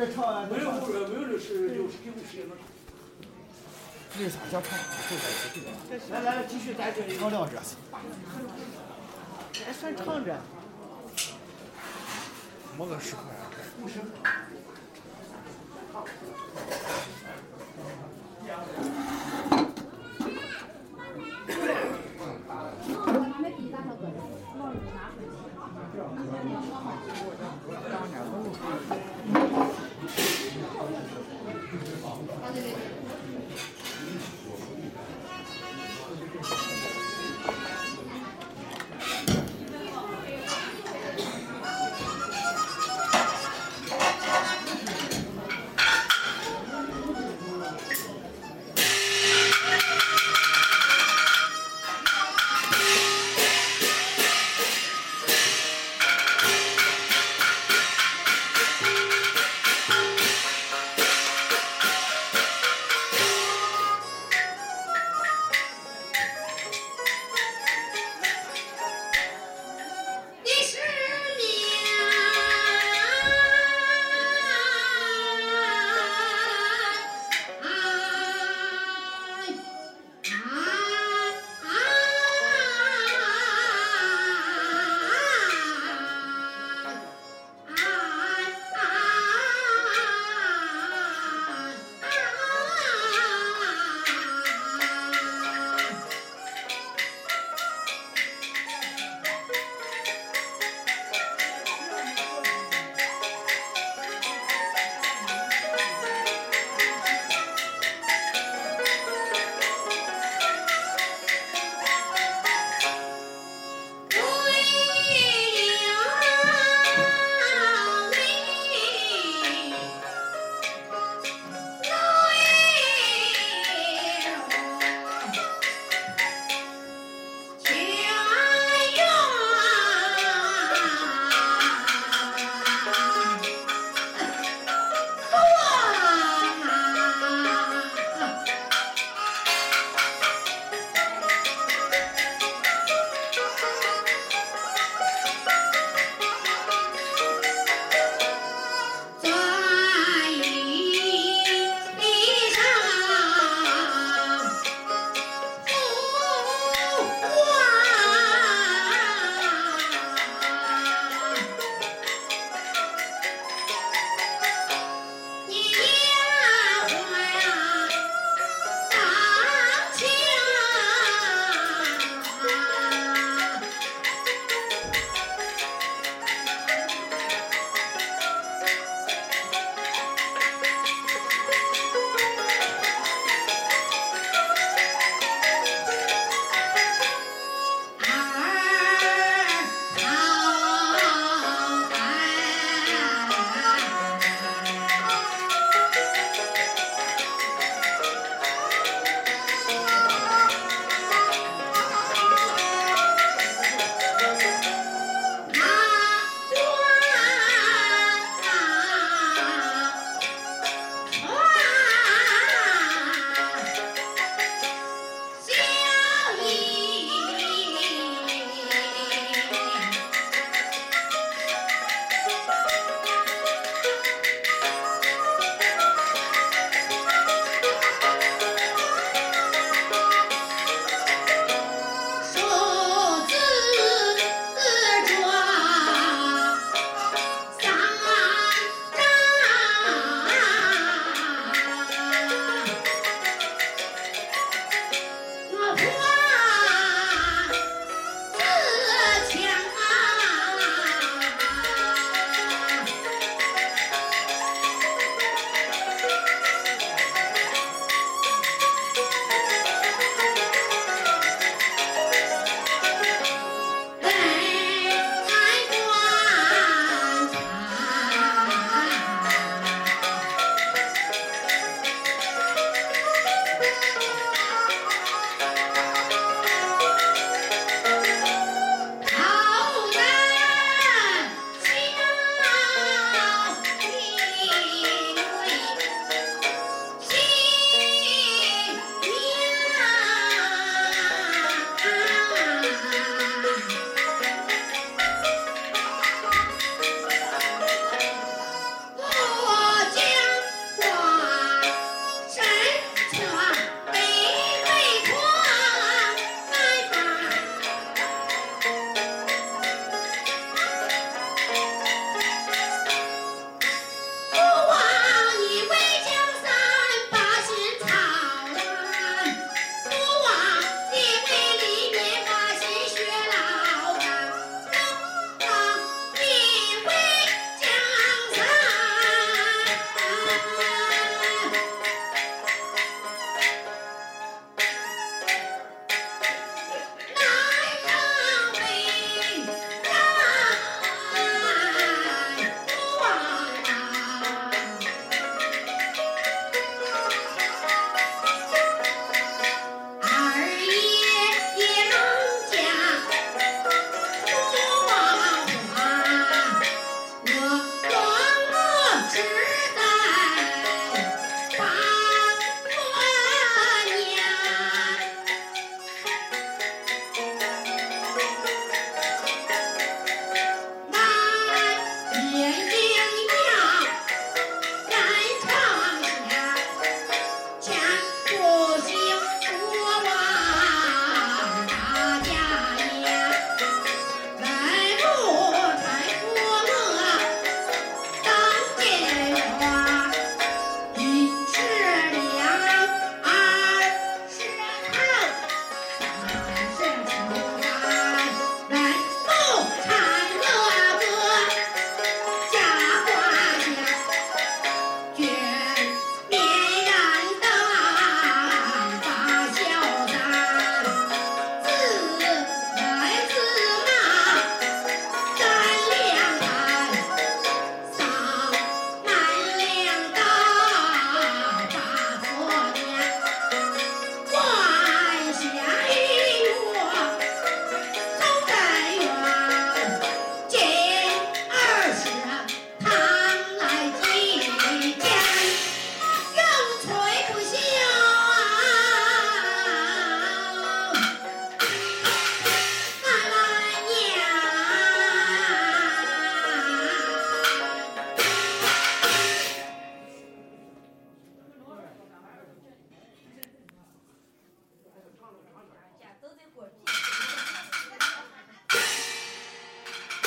这唱没有没有没有的是有给不写了。为啥叫唱？来来来，继续咱这里。唱两句，还算唱着。没个十块。对对对。